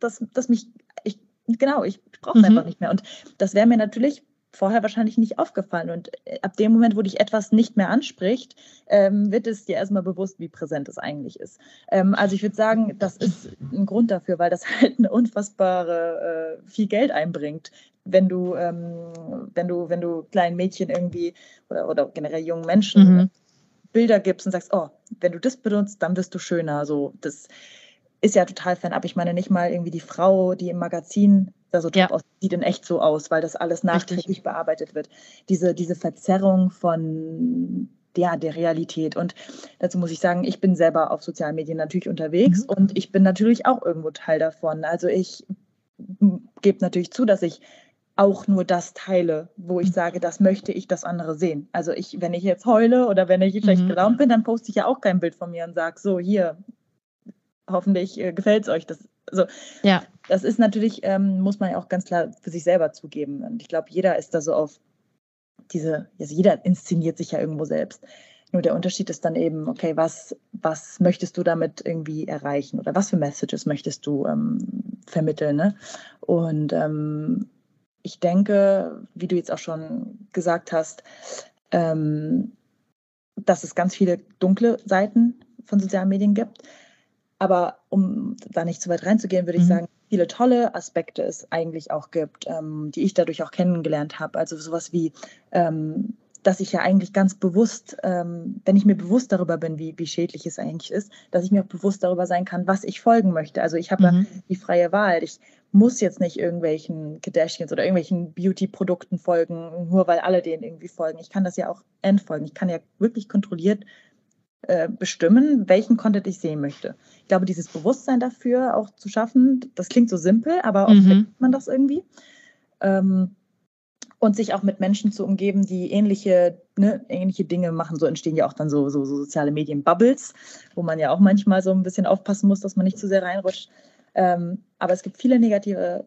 das, das mich, ich, genau, ich brauche es mhm. einfach nicht mehr. Und das wäre mir natürlich vorher wahrscheinlich nicht aufgefallen. Und äh, ab dem Moment, wo dich etwas nicht mehr anspricht, ähm, wird es dir erstmal bewusst, wie präsent es eigentlich ist. Ähm, also ich würde sagen, das ist ein Grund dafür, weil das [LAUGHS] halt eine unfassbare äh, viel Geld einbringt. Wenn du, ähm, wenn du, wenn du kleinen Mädchen irgendwie oder, oder generell jungen Menschen mhm. Bilder gibst und sagst, oh, wenn du das benutzt, dann wirst du schöner. So, das ist ja total fernab. Ich meine nicht mal irgendwie die Frau, die im Magazin da so top ja. aussieht, sieht in echt so aus, weil das alles nachträglich bearbeitet wird. Diese, diese Verzerrung von ja, der Realität. Und dazu muss ich sagen, ich bin selber auf sozialen Medien natürlich unterwegs mhm. und ich bin natürlich auch irgendwo Teil davon. Also ich gebe natürlich zu, dass ich auch nur das teile, wo ich mhm. sage, das möchte ich, dass andere sehen. Also ich, wenn ich jetzt heule oder wenn ich schlecht mhm. gelaunt bin, dann poste ich ja auch kein Bild von mir und sage, so hier, hoffentlich äh, gefällt es euch. Das, also, ja. das ist natürlich, ähm, muss man ja auch ganz klar für sich selber zugeben. Und ich glaube, jeder ist da so auf diese, also jeder inszeniert sich ja irgendwo selbst. Nur der Unterschied ist dann eben, okay, was, was möchtest du damit irgendwie erreichen oder was für Messages möchtest du ähm, vermitteln? Ne? Und ähm, ich denke, wie du jetzt auch schon gesagt hast, ähm, dass es ganz viele dunkle Seiten von sozialen Medien gibt. Aber um da nicht zu weit reinzugehen, würde mhm. ich sagen, viele tolle Aspekte es eigentlich auch gibt, ähm, die ich dadurch auch kennengelernt habe. Also sowas wie, ähm, dass ich ja eigentlich ganz bewusst, ähm, wenn ich mir bewusst darüber bin, wie, wie schädlich es eigentlich ist, dass ich mir auch bewusst darüber sein kann, was ich folgen möchte. Also ich habe mhm. die freie Wahl. Ich muss jetzt nicht irgendwelchen Kardashians oder irgendwelchen Beauty-Produkten folgen, nur weil alle denen irgendwie folgen. Ich kann das ja auch entfolgen. Ich kann ja wirklich kontrolliert äh, bestimmen, welchen Content ich sehen möchte. Ich glaube, dieses Bewusstsein dafür auch zu schaffen, das klingt so simpel, aber oft mhm. man das irgendwie. Ähm, und sich auch mit Menschen zu umgeben, die ähnliche, ne, ähnliche Dinge machen. So entstehen ja auch dann so, so, so soziale Medien-Bubbles, wo man ja auch manchmal so ein bisschen aufpassen muss, dass man nicht zu sehr reinrutscht. Ähm, aber es gibt viele negative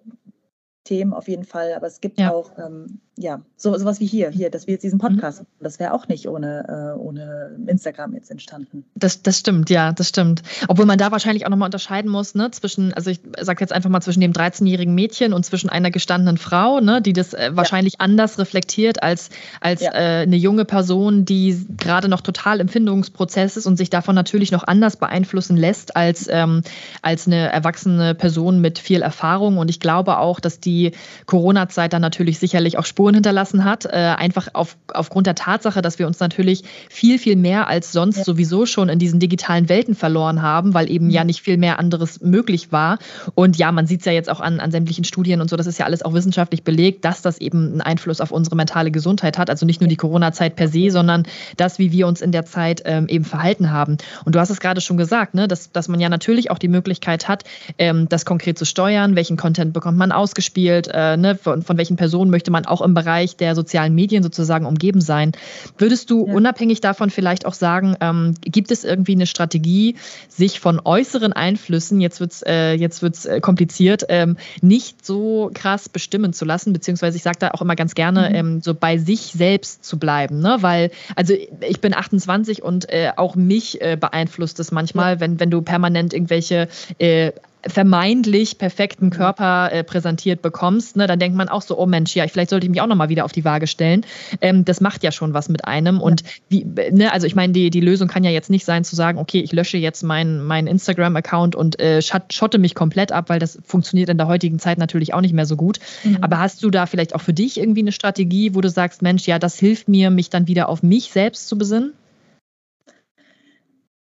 Themen auf jeden Fall, aber es gibt ja. auch ähm, ja so sowas wie hier, hier, dass wir jetzt diesen mhm. Podcast, mhm. das wäre auch nicht ohne, äh, ohne Instagram jetzt entstanden. Das, das stimmt, ja, das stimmt. Obwohl man da wahrscheinlich auch nochmal unterscheiden muss, ne, zwischen, also ich sage jetzt einfach mal zwischen dem 13-jährigen Mädchen und zwischen einer gestandenen Frau, ne, die das äh, wahrscheinlich ja. anders reflektiert als, als ja. äh, eine junge Person, die gerade noch total im Findungsprozess ist und sich davon natürlich noch anders beeinflussen lässt als, ähm, als eine erwachsene Person mit viel Erfahrung. Und ich glaube auch, dass die die Corona-Zeit dann natürlich sicherlich auch Spuren hinterlassen hat. Äh, einfach auf, aufgrund der Tatsache, dass wir uns natürlich viel, viel mehr als sonst ja. sowieso schon in diesen digitalen Welten verloren haben, weil eben ja nicht viel mehr anderes möglich war. Und ja, man sieht es ja jetzt auch an, an sämtlichen Studien und so, das ist ja alles auch wissenschaftlich belegt, dass das eben einen Einfluss auf unsere mentale Gesundheit hat. Also nicht nur die Corona-Zeit per se, sondern das, wie wir uns in der Zeit ähm, eben verhalten haben. Und du hast es gerade schon gesagt, ne, dass, dass man ja natürlich auch die Möglichkeit hat, ähm, das konkret zu steuern, welchen Content bekommt man ausgespielt spielt, äh, ne, von, von, welchen Personen möchte man auch im Bereich der sozialen Medien sozusagen umgeben sein. Würdest du ja. unabhängig davon vielleicht auch sagen, ähm, gibt es irgendwie eine Strategie, sich von äußeren Einflüssen, jetzt wird es äh, jetzt wird's, äh, kompliziert, ähm, nicht so krass bestimmen zu lassen, beziehungsweise ich sage da auch immer ganz gerne, mhm. ähm, so bei sich selbst zu bleiben, ne? weil, also ich bin 28 und äh, auch mich äh, beeinflusst es manchmal, ja. wenn, wenn du permanent irgendwelche äh, vermeintlich perfekten. Körper äh, präsentiert bekommst, ne, dann denkt man auch so, oh Mensch, ja, vielleicht sollte ich mich auch nochmal wieder auf die Waage stellen. Ähm, das macht ja schon was mit einem. Ja. Und wie, ne, also ich meine, die, die Lösung kann ja jetzt nicht sein zu sagen, okay, ich lösche jetzt meinen mein Instagram-Account und äh, schotte mich komplett ab, weil das funktioniert in der heutigen Zeit natürlich auch nicht mehr so gut. Mhm. Aber hast du da vielleicht auch für dich irgendwie eine Strategie, wo du sagst, Mensch, ja, das hilft mir, mich dann wieder auf mich selbst zu besinnen?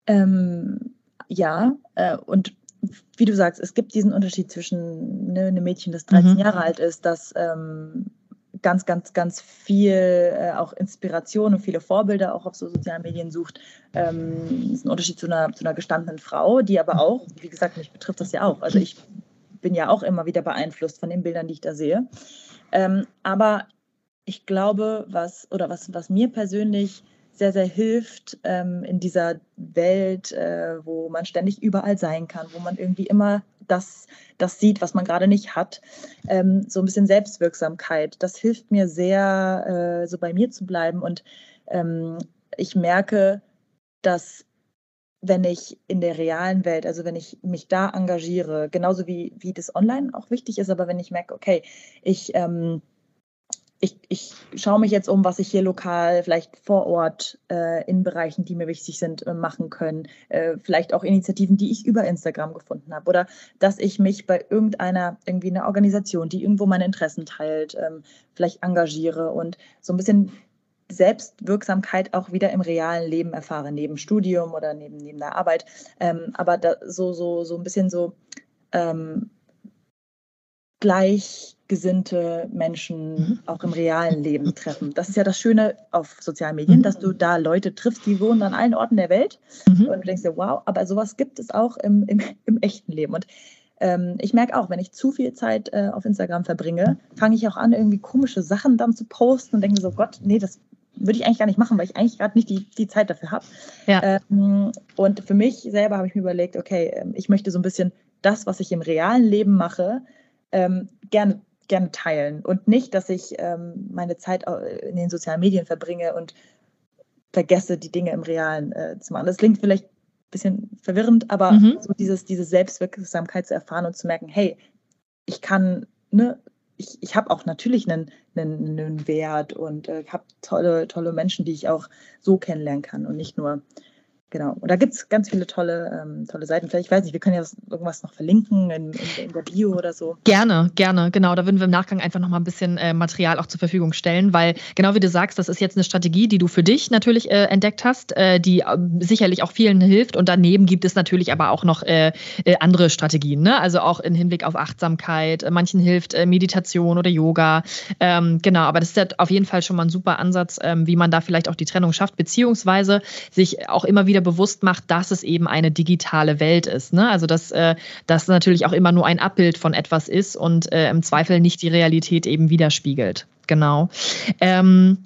Ähm, ja, äh, und wie du sagst, es gibt diesen Unterschied zwischen ne, einem Mädchen, das 13 mhm. Jahre alt ist, das ähm, ganz, ganz, ganz viel äh, auch Inspiration und viele Vorbilder auch auf so sozialen Medien sucht. Ähm, ist ein Unterschied zu einer, zu einer gestandenen Frau, die aber auch, wie gesagt, mich betrifft das ja auch. Also ich bin ja auch immer wieder beeinflusst von den Bildern, die ich da sehe. Ähm, aber ich glaube, was oder was, was mir persönlich sehr, sehr hilft ähm, in dieser Welt, äh, wo man ständig überall sein kann, wo man irgendwie immer das, das sieht, was man gerade nicht hat. Ähm, so ein bisschen Selbstwirksamkeit. Das hilft mir sehr, äh, so bei mir zu bleiben. Und ähm, ich merke, dass wenn ich in der realen Welt, also wenn ich mich da engagiere, genauso wie, wie das online auch wichtig ist, aber wenn ich merke, okay, ich ähm, ich, ich schaue mich jetzt um, was ich hier lokal, vielleicht vor Ort äh, in Bereichen, die mir wichtig sind, äh, machen können. Äh, vielleicht auch Initiativen, die ich über Instagram gefunden habe. Oder dass ich mich bei irgendeiner, irgendwie einer Organisation, die irgendwo meine Interessen teilt, ähm, vielleicht engagiere und so ein bisschen Selbstwirksamkeit auch wieder im realen Leben erfahre, neben Studium oder neben, neben der Arbeit. Ähm, aber da, so, so, so ein bisschen so ähm, gleichgesinnte Menschen mhm. auch im realen Leben treffen. Das ist ja das Schöne auf sozialen Medien, mhm. dass du da Leute triffst, die wohnen an allen Orten der Welt mhm. und du denkst dir, wow, aber sowas gibt es auch im, im, im echten Leben. Und ähm, ich merke auch, wenn ich zu viel Zeit äh, auf Instagram verbringe, fange ich auch an, irgendwie komische Sachen dann zu posten und denke mir so, Gott, nee, das würde ich eigentlich gar nicht machen, weil ich eigentlich gerade nicht die, die Zeit dafür habe. Ja. Ähm, und für mich selber habe ich mir überlegt, okay, ähm, ich möchte so ein bisschen das, was ich im realen Leben mache, ähm, gerne, gerne teilen. Und nicht, dass ich ähm, meine Zeit in den sozialen Medien verbringe und vergesse, die Dinge im Realen äh, zu machen. Das klingt vielleicht ein bisschen verwirrend, aber mhm. so dieses, diese Selbstwirksamkeit zu erfahren und zu merken, hey, ich kann, ne, ich, ich habe auch natürlich einen, einen, einen Wert und äh, habe tolle, tolle Menschen, die ich auch so kennenlernen kann und nicht nur Genau. Und da gibt es ganz viele tolle, ähm, tolle Seiten. Vielleicht, ich weiß nicht, wir können ja irgendwas noch verlinken in, in, in, der Bio oder so. Gerne, gerne, genau. Da würden wir im Nachgang einfach noch mal ein bisschen äh, Material auch zur Verfügung stellen, weil genau wie du sagst, das ist jetzt eine Strategie, die du für dich natürlich äh, entdeckt hast, äh, die äh, sicherlich auch vielen hilft. Und daneben gibt es natürlich aber auch noch äh, äh, andere Strategien, ne? Also auch im Hinblick auf Achtsamkeit. Manchen hilft Meditation oder Yoga. Ähm, genau, aber das ist ja auf jeden Fall schon mal ein super Ansatz, ähm, wie man da vielleicht auch die Trennung schafft, beziehungsweise sich auch immer wieder wieder bewusst macht, dass es eben eine digitale Welt ist. Ne? Also dass äh, das natürlich auch immer nur ein Abbild von etwas ist und äh, im Zweifel nicht die Realität eben widerspiegelt. Genau. Ähm,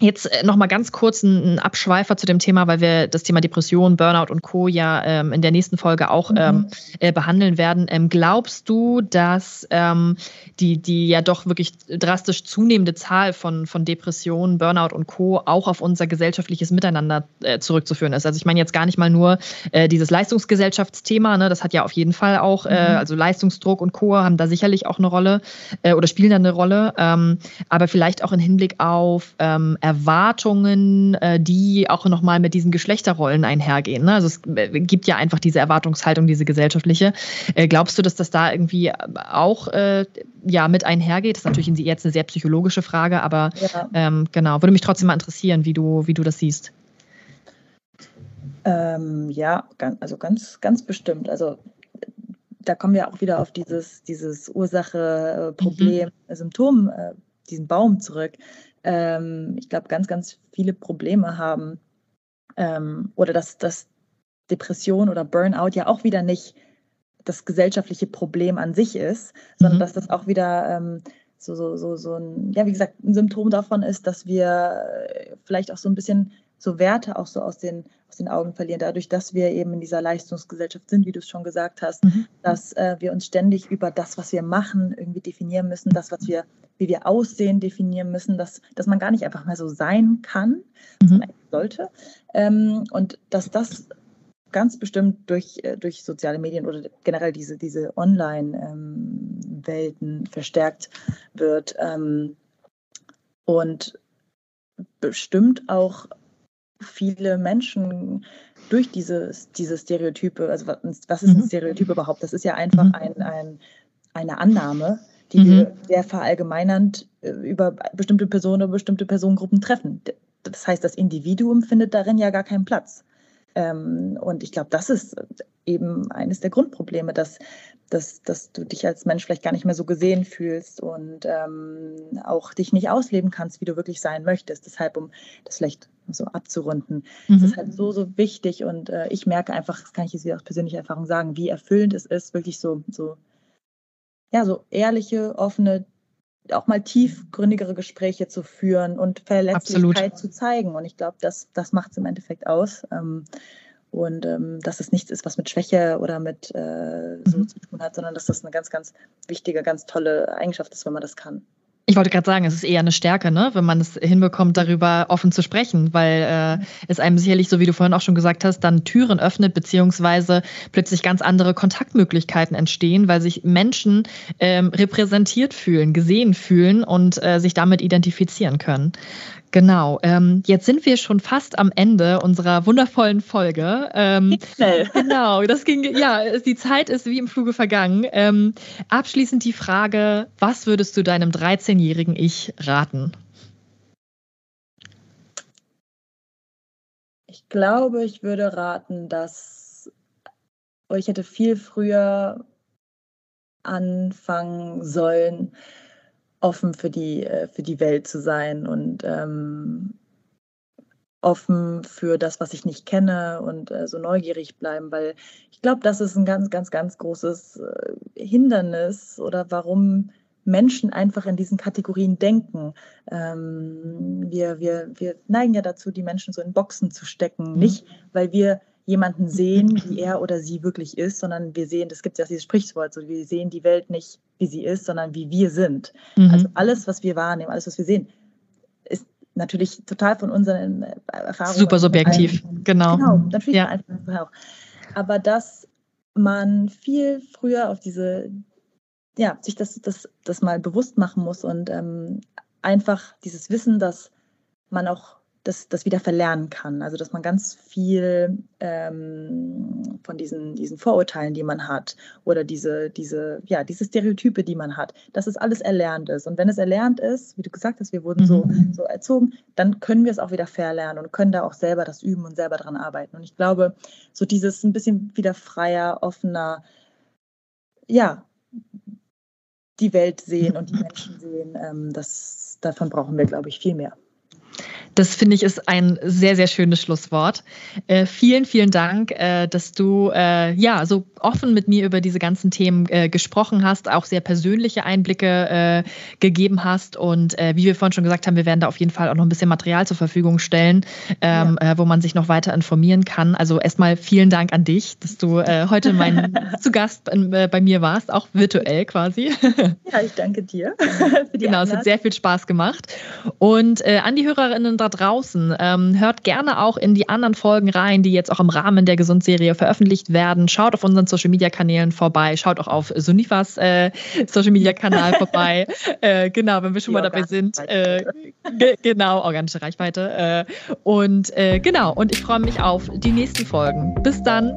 Jetzt äh, noch mal ganz kurz ein Abschweifer zu dem Thema, weil wir das Thema Depression, Burnout und Co. ja ähm, in der nächsten Folge auch mhm. ähm, äh, behandeln werden. Ähm, glaubst du, dass ähm, die, die ja doch wirklich drastisch zunehmende Zahl von, von Depressionen, Burnout und Co. auch auf unser gesellschaftliches Miteinander äh, zurückzuführen ist? Also ich meine jetzt gar nicht mal nur äh, dieses Leistungsgesellschaftsthema, ne? das hat ja auf jeden Fall auch, äh, mhm. also Leistungsdruck und Co. haben da sicherlich auch eine Rolle äh, oder spielen da eine Rolle, ähm, aber vielleicht auch im Hinblick auf ähm, Erwartungen, äh, die auch nochmal mit diesen Geschlechterrollen einhergehen. Ne? Also es äh, gibt ja einfach diese Erwartungshaltung, diese gesellschaftliche. Äh, glaubst du, dass das da irgendwie auch ja mit einhergeht? Das ist natürlich jetzt eine sehr psychologische Frage, aber ja. ähm, genau, würde mich trotzdem mal interessieren, wie du, wie du das siehst. Ähm, ja, also ganz, ganz bestimmt. Also da kommen wir auch wieder auf dieses, dieses Ursache, Problem, mhm. Symptom, diesen Baum zurück ähm, ich glaube, ganz, ganz viele Probleme haben ähm, oder dass, dass Depression oder Burnout ja auch wieder nicht das gesellschaftliche Problem an sich ist, sondern mhm. dass das auch wieder ähm, so, so, so, so ein, ja, wie gesagt, ein Symptom davon ist, dass wir äh, vielleicht auch so ein bisschen so Werte auch so aus den, aus den Augen verlieren, dadurch, dass wir eben in dieser Leistungsgesellschaft sind, wie du es schon gesagt hast, mhm. dass äh, wir uns ständig über das, was wir machen, irgendwie definieren müssen, das, was wir wie wir aussehen, definieren müssen, dass, dass man gar nicht einfach mal so sein kann, was man mhm. sollte. Ähm, und dass das ganz bestimmt durch, äh, durch soziale Medien oder generell diese, diese Online-Welten ähm, verstärkt wird. Ähm, und bestimmt auch viele Menschen durch dieses, diese Stereotype, also was, was ist ein mhm. Stereotyp überhaupt? Das ist ja einfach mhm. ein, ein, eine Annahme, die mhm. wir sehr verallgemeinernd äh, über bestimmte Personen oder bestimmte Personengruppen treffen. Das heißt, das Individuum findet darin ja gar keinen Platz. Ähm, und ich glaube, das ist eben eines der Grundprobleme, dass, dass, dass du dich als Mensch vielleicht gar nicht mehr so gesehen fühlst und ähm, auch dich nicht ausleben kannst, wie du wirklich sein möchtest. Deshalb, um das vielleicht so abzurunden, mhm. ist es halt so, so wichtig. Und äh, ich merke einfach, das kann ich jetzt wieder aus persönlicher Erfahrung sagen, wie erfüllend es ist, wirklich so, so ja, so ehrliche, offene, auch mal tiefgründigere Gespräche zu führen und Verletzlichkeit Absolut. zu zeigen. Und ich glaube, das, das macht es im Endeffekt aus. Ähm, und ähm, dass es nichts ist, was mit Schwäche oder mit äh, so mhm. zu tun hat, sondern dass das eine ganz, ganz wichtige, ganz tolle Eigenschaft ist, wenn man das kann. Ich wollte gerade sagen, es ist eher eine Stärke, ne? wenn man es hinbekommt, darüber offen zu sprechen, weil äh, es einem sicherlich, so wie du vorhin auch schon gesagt hast, dann Türen öffnet, beziehungsweise plötzlich ganz andere Kontaktmöglichkeiten entstehen, weil sich Menschen ähm, repräsentiert fühlen, gesehen fühlen und äh, sich damit identifizieren können. Genau. Ähm, jetzt sind wir schon fast am Ende unserer wundervollen Folge. Ähm, schnell. Genau. Das ging. Ja, die Zeit ist wie im Fluge vergangen. Ähm, abschließend die Frage: Was würdest du deinem 13-jährigen Ich raten? Ich glaube, ich würde raten, dass ich hätte viel früher anfangen sollen, offen für die, äh, für die Welt zu sein und ähm, offen für das, was ich nicht kenne und äh, so neugierig bleiben, weil ich glaube, das ist ein ganz, ganz, ganz großes äh, Hindernis oder warum Menschen einfach in diesen Kategorien denken. Ähm, wir, wir, wir neigen ja dazu, die Menschen so in Boxen zu stecken, mhm. nicht weil wir jemanden sehen, wie er oder sie wirklich ist, sondern wir sehen, das gibt ja dieses Sprichwort, so wir sehen die Welt nicht, wie sie ist, sondern wie wir sind. Mhm. Also alles, was wir wahrnehmen, alles, was wir sehen, ist natürlich total von unseren äh, Erfahrungen. Super subjektiv, ein, genau. Genau, natürlich ja. einfach auch. Aber dass man viel früher auf diese, ja, sich das, das, das mal bewusst machen muss und ähm, einfach dieses Wissen, dass man auch das, das wieder verlernen kann. Also dass man ganz viel ähm, von diesen, diesen Vorurteilen, die man hat, oder diese, diese, ja, diese Stereotype, die man hat, dass es alles erlernt ist. Und wenn es erlernt ist, wie du gesagt hast, wir wurden mhm. so, so erzogen, dann können wir es auch wieder verlernen und können da auch selber das üben und selber dran arbeiten. Und ich glaube, so dieses ein bisschen wieder freier, offener, ja, die Welt sehen und die [LAUGHS] Menschen sehen, ähm, das, davon brauchen wir, glaube ich, viel mehr. Das finde ich ist ein sehr, sehr schönes Schlusswort. Äh, vielen, vielen Dank, äh, dass du äh, ja so offen mit mir über diese ganzen Themen äh, gesprochen hast, auch sehr persönliche Einblicke äh, gegeben hast. Und äh, wie wir vorhin schon gesagt haben, wir werden da auf jeden Fall auch noch ein bisschen Material zur Verfügung stellen, ähm, ja. wo man sich noch weiter informieren kann. Also erstmal vielen Dank an dich, dass du heute mein [LAUGHS] zu Gast bei mir warst, auch virtuell quasi. Ja, ich danke dir. [LAUGHS] Genau, es hat sehr viel Spaß gemacht. Und an die Hörerinnen da draußen. Ähm, hört gerne auch in die anderen Folgen rein, die jetzt auch im Rahmen der Gesundserie veröffentlicht werden. Schaut auf unseren Social Media Kanälen vorbei. Schaut auch auf Sunifas äh, Social Media Kanal vorbei. [LAUGHS] Äh, genau, wenn wir schon die mal dabei sind. Äh, genau, organische Reichweite. Äh, und äh, genau, und ich freue mich auf die nächsten Folgen. Bis dann.